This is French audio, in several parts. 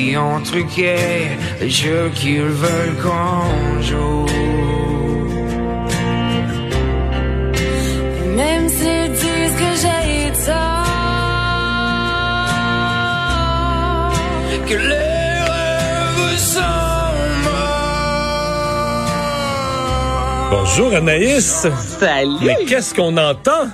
Qui ont truqué les jeux qu'ils veulent qu'on joue. Même s'ils disent que j'ai tort, Que les rêves sont morts. Bonjour Anaïs. Salut! Mais qu'est-ce qu'on entend?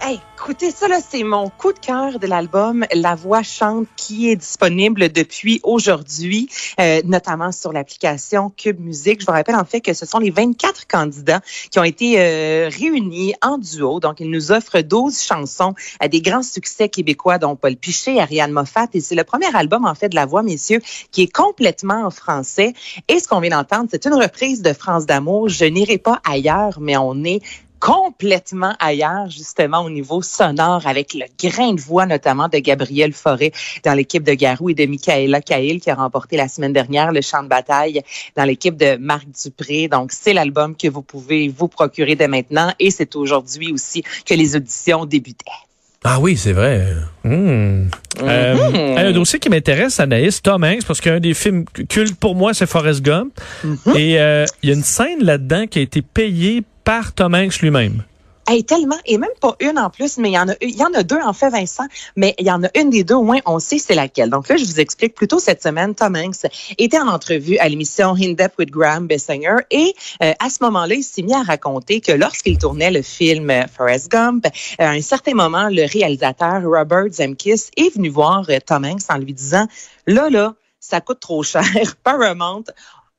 Hey, écoutez ça, là, c'est mon coup de cœur de l'album La Voix chante qui est disponible depuis aujourd'hui, euh, notamment sur l'application Cube Musique. Je vous rappelle en fait que ce sont les 24 candidats qui ont été euh, réunis en duo. Donc, ils nous offrent 12 chansons à des grands succès québécois, dont Paul Piché, Ariane Moffat. Et c'est le premier album, en fait, de La Voix, messieurs, qui est complètement en français. Et ce qu'on vient d'entendre, c'est une reprise de France d'amour. Je n'irai pas ailleurs, mais on est complètement ailleurs, justement, au niveau sonore, avec le grain de voix, notamment de Gabriel Forêt dans l'équipe de Garou et de Michaela Cahill, qui a remporté la semaine dernière le champ de bataille dans l'équipe de Marc Dupré. Donc, c'est l'album que vous pouvez vous procurer dès maintenant et c'est aujourd'hui aussi que les auditions débutaient. Ah oui, c'est vrai. Hmm. Euh, Mhm. Un dossier qui m'intéresse, Anaïs, Tom Hanks, parce qu'un des films cultes pour moi, c'est Forrest Gump. Mhm. Et euh, il y a une scène là-dedans qui a été payée par Tom Hanks lui-même. Hey, tellement, et même pas une en plus, mais il y en a il y en a deux en fait, Vincent, mais il y en a une des deux au moins, on sait c'est laquelle. Donc là, je vous explique plutôt cette semaine, Tom Hanks était en entrevue à l'émission In Depth with Graham Bessinger et euh, à ce moment-là, il s'est mis à raconter que lorsqu'il tournait le film euh, Forrest Gump, euh, à un certain moment, le réalisateur Robert Zemeckis est venu voir euh, Tom Hanks en lui disant, là, là, ça coûte trop cher. Paramount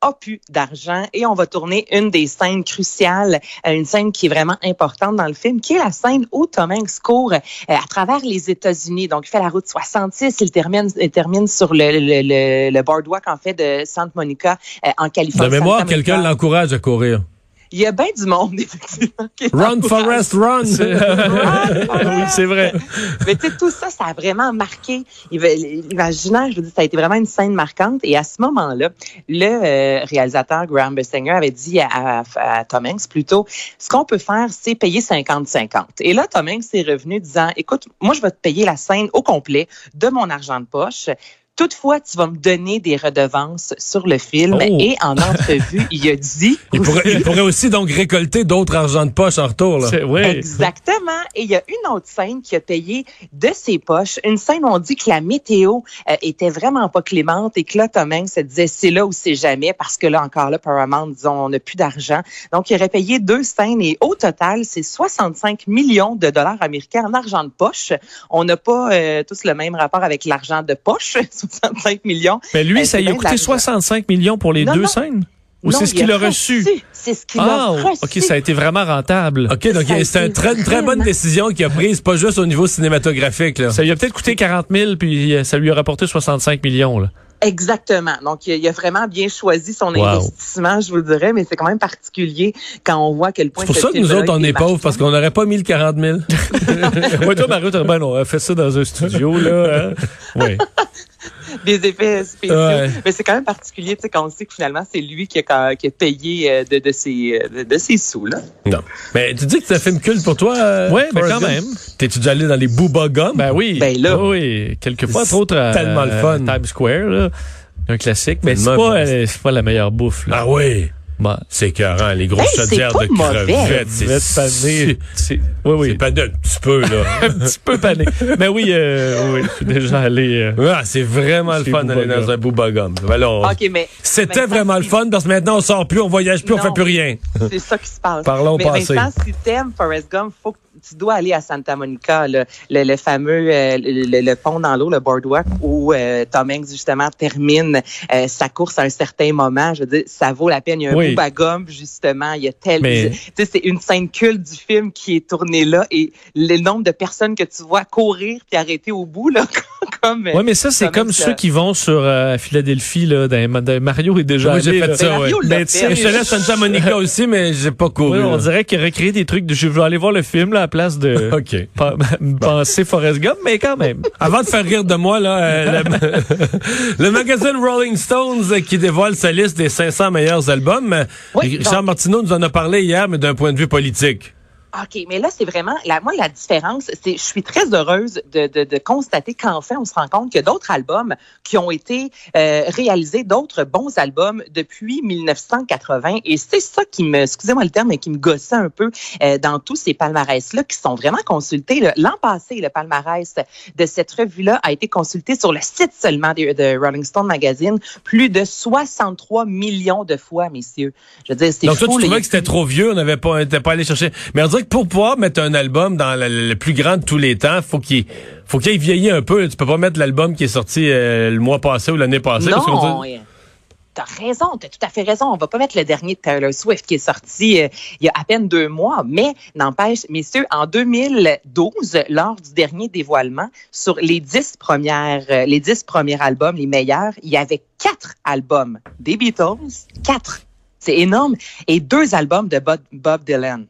a plus d'argent et on va tourner une des scènes cruciales, euh, une scène qui est vraiment importante dans le film, qui est la scène où Tom Hanks court euh, à travers les États-Unis. Donc, il fait la route 66, il termine, il termine sur le, le, le, le boardwalk, en fait, de Santa Monica, euh, en De Californie. mémoire, Santa quelqu'un l'encourage à courir. Il y a bien du monde, effectivement. Run. Forrest, run! oui, c'est vrai. Mais tu sais, tout ça, ça a vraiment marqué. L'imaginaire, je veux dire, ça a été vraiment une scène marquante. Et à ce moment-là, le euh, réalisateur Graham Bessinger avait dit à, à- à Tom Hanks plutôt, ce qu'on peut faire, c'est payer 50-50. Et là, Tom Hanks est revenu disant, écoute, moi, je vais te payer la scène au complet de mon argent de poche. Toutefois, tu vas me donner des redevances sur le film. Oh. Et en entrevue, il a dit... Il pourrait, il pourrait aussi donc récolter d'autres argent de poche en retour. Là. Oui. Exactement. Et il y a une autre scène qui a payé de ses poches. Une scène où on dit que la météo euh, était vraiment pas clémente et que là, Tom Hanks se disait c'est là ou c'est jamais parce que là, encore là, Paramount, disons, on n'a plus d'argent. Donc, il aurait payé deux scènes et au total, c'est 65 millions de dollars américains en argent de poche. On n'a pas euh, tous le même rapport avec l'argent de poche, 65 millions. Mais lui, ça lui a coûté d'argent. 65 millions pour les Non, deux non. scènes? Ou c'est ce il qu'il a reçu? C'est ce qu'il Ah, a reçu. OK, ça a été vraiment rentable. OK, donc c'est une très, une très bonne décision qu'il a prise, pas juste au niveau cinématographique. Là. Ça lui a peut-être coûté 40 000, puis euh, ça lui a rapporté 65 millions. Là. Exactement. Donc, il a- vraiment bien choisi son Wow. investissement, je vous le dirais, mais c'est quand même particulier quand on voit à quel point C'est pour ça que nous autres, on est pauvres, parce qu'on n'aurait pas mis le 40 000. Moi, toi, Mario, ben, on a fait ça dans un studio, là. Hein? Oui. des effets spéciaux. Ouais. Mais c'est quand même particulier, tu sais, quand on sait que finalement, c'est lui qui a, qui a payé euh, de, de, ses, de, de ses sous, là. Non. Mais tu dis que c'est un film culte pour toi? euh, Ouais, mais quand même. T'es-tu déjà allé dans les Booba Gum? Ben oui. Ben là. Oui, quelquefois, C'est entre autres, à, tellement le fun. Times Square, là. Un classique. Mais c'est pas, euh, c'est pas la meilleure bouffe, là. Ah oui. Bon. C'est écœurant, les grosses Hey, chaudières de crevettes. C'est. C'est- Oui, oui. C'est pas un petit peu, là. un petit peu pané. Mais oui, euh, oui, je suis déjà allé. euh, Ah, c'est vraiment le fun d'aller dans un Booba Gum. Ben on-. C'était vraiment le fun parce que maintenant on sort plus, on voyage plus, on Non. fait plus rien. C'est ça qui se passe. Parlons Mais passé. Vincent, si t'aimes Forrest Gump, faut que tu dois aller à Santa Monica, le, le, le fameux euh, le, le pont dans l'eau, le boardwalk, où euh, Tom Hanks justement termine euh, sa course à un certain moment. Je veux dire, ça vaut la peine. Il y a un Oui. Booba Gump, justement. Il y a tel. Mais- Tu sais, c'est une scène culte du film qui est tournée là et le nombre de personnes que tu vois courir puis arrêter au bout là comme. Ouais, mais ça, c'est comme ceux qui vont sur euh, Philadelphie, là, dans, dans- Mario est déjà allé, fait là. ça, Mario ouais. sais, Je te laisse Santa Monica aussi, mais j'ai pas couru. Oui, on dirait qu'il recréer des trucs de je veux aller voir le film là, à la place de OK. pa- penser Forrest Gump, mais quand même. Avant de faire rire de moi, là, euh, le, le magazine Rolling Stones euh, qui dévoile sa liste des 500 meilleurs albums. Oui, Richard donc- Martineau nous en a parlé hier, mais d'un point de vue politique. OK, mais là, c'est vraiment, la, moi, la différence, c'est, je suis très heureuse de, de, de constater qu'enfin, on se rend compte qu'il y a d'autres albums qui ont été euh, réalisés, d'autres bons albums depuis 1980. Et c'est ça qui me, excusez-moi le terme, mais qui me gossait un peu euh, dans tous ces palmarès-là qui sont vraiment consultés. L'an passé, le palmarès de cette revue-là a été consulté sur le site seulement de, de Rolling Stone Magazine plus de 63 millions de fois, messieurs. Je veux dire, c'est Donc fou. toi, tu trouvais que c'était trop vieux, on n'avait pas, on pas allé chercher. Mais on que pour pouvoir mettre un album dans le, le plus grand de tous les temps, faut qu'il faut qu'il ait vieilli un peu. Tu peux pas mettre l'album qui est sorti euh, le mois passé ou l'année passée. Non, t'as raison, t'as tout à fait raison. On va pas mettre le dernier de Taylor Swift qui est sorti euh, il y a à peine deux mois, mais n'empêche, messieurs, en 2012, lors du dernier dévoilement, sur les dix premières, euh, les dix premiers albums, les meilleurs, il y avait quatre albums des Beatles, quatre. C'est énorme. Et deux albums de Bob, Bob Dylan.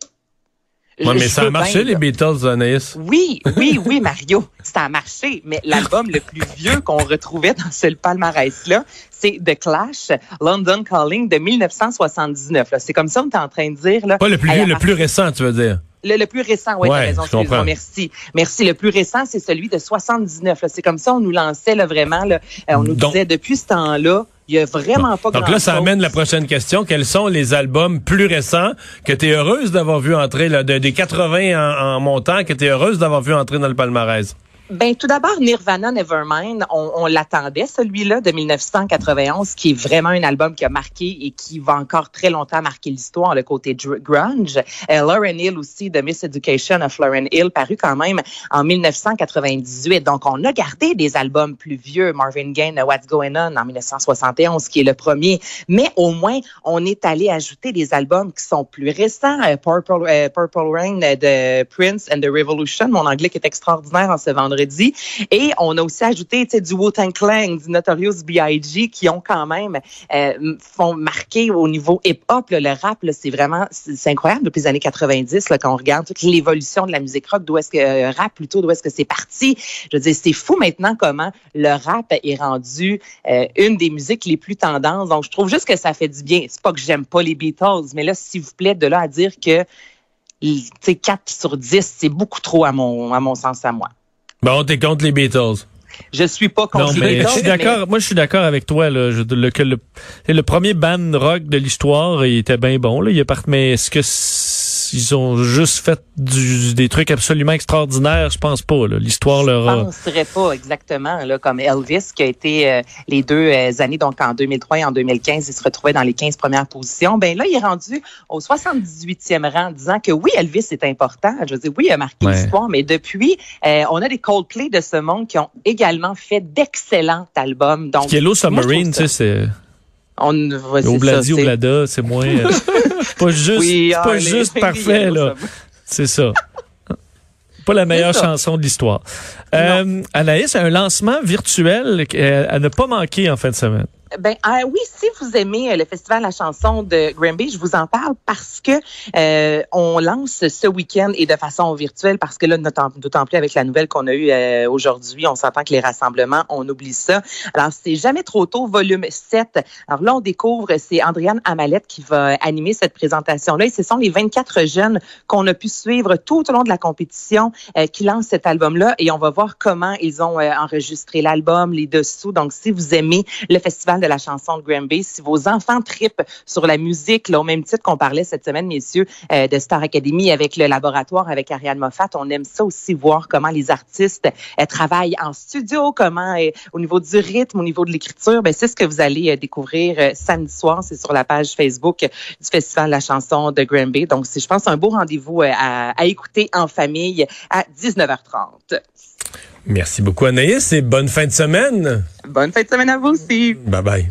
Ouais, mais ça a marché, bien, les. Beatles, Anaïs? Oui, oui, oui, Mario, ça a marché. Mais l'album le plus vieux qu'on retrouvait dans ce palmarès-là, c'est The Clash, London Calling de 1979. là. C'est comme ça, on est en train de dire. Là, Pas le plus vieux, le plus récent, tu veux dire? le, le plus récent, oui, Ouais, raison, je merci. Merci. Le plus récent, c'est celui de 79. là. C'est comme ça, on nous lançait là, vraiment. Là, euh, on nous Donc- disait, depuis ce temps-là, il y a vraiment pas Donc là, ça amène la prochaine question. Quels sont les albums plus récents que tu es heureuse d'avoir vu entrer, là, de- des 80 en, en montant, que tu es heureuse d'avoir vu entrer dans le palmarès? Ben, tout d'abord, Nirvana Nevermind, on, on l'attendait, celui-là de 1991, qui est vraiment un album qui a marqué et qui va encore très longtemps marquer l'histoire, le côté grunge. Euh, Lauren Hill aussi, de Miss Education of Lauren Hill, paru quand même en 1998. Donc, on a gardé des albums plus vieux, Marvin Gaye, What's Going On en 1971, qui est le premier. Mais au moins, on est allé ajouter des albums qui sont plus récents. Euh, Purple, euh, Purple Rain de Prince and the Revolution, mon anglais qui est extraordinaire en ce vendredi. Et on a aussi ajouté du Wu-Tang Clan, du Notorious B.I.G. qui ont quand même euh, font marquer au niveau hip-hop. le rap, c'est vraiment c'est incroyable depuis les années 90 là, quand on regarde toute l'évolution de la musique rock, d'où est-ce que euh, rap plutôt, d'où est-ce que c'est parti. Je veux dire, c'est fou maintenant comment le rap est rendu euh, une des musiques les plus tendances. Donc, je trouve juste que ça fait du bien. C'est pas que j'aime pas les Beatles, mais là, s'il vous plaît, de là à dire que tu sais, 4 sur 10, c'est beaucoup trop à mon, à mon sens à moi. Bon, t'es contre les Beatles. Je suis pas contre Non, les mais je Beatles, suis mais- d'accord. Moi, je suis d'accord avec toi. Là, Je- le, que le, le premier band rock de l'histoire, il était bien bon. Là. Il est parti, mais est-ce que ils ont juste fait du- des trucs absolument extraordinaires Je pense pas. L'histoire leur Je a. penserais pas exactement, là, comme Elvis, qui a été euh, les deux euh, années, donc en 2003 et en 2015, il se retrouvait dans les 15 premières positions. Ben là, il est rendu au 78e rang, disant que oui, Elvis est important. Je veux dire, oui, il a marqué Ouais. l'histoire, mais depuis, euh, on a des Coldplay de ce monde qui ont également fait d'excellents albums. Donc, Yellow je Submarine, tu sais, c'est on, c'est Obladi, Oblada, c'est moins. euh, pas juste, Oui, ah, pas les- juste les parfait là. C'est ça. Pas la meilleure chanson de l'histoire. Euh, Anaïs, un lancement virtuel euh, à ne pas manquer en fin de semaine. Ben ah oui, si vous aimez euh, le festival La Chanson de Granby, je vous en parle parce que euh, on lance ce week-end et de façon virtuelle parce que là, d'autant plus avec la nouvelle qu'on a eue euh, aujourd'hui, on s'entend que les rassemblements, on oublie ça. Alors c'est jamais trop tôt, volume 7. Alors là, on découvre, c'est Andréane Amalette qui va animer cette présentation-là et ce sont les 24 jeunes qu'on a pu suivre tout au long de la compétition euh, qui lancent cet album-là et on va voir comment ils ont euh, enregistré l'album, les dessous. Donc si vous aimez le festival de la chanson de Granby. Si vos enfants tripent sur la musique, là, au même titre qu'on parlait cette semaine, messieurs, euh, de Star Academy avec le laboratoire, avec Ariane Moffat, on aime ça aussi voir comment les artistes euh, travaillent en studio, comment euh, au niveau du rythme, au niveau de l'écriture. Ben, c'est ce que vous allez découvrir samedi soir. C'est sur la page Facebook du Festival de la chanson de Granby. Donc, c'est, je pense, un beau rendez-vous à écouter en famille à 19h30. Merci beaucoup, Anaïs, et bonne fin de semaine. Bonne fin de semaine à vous aussi. Bye bye.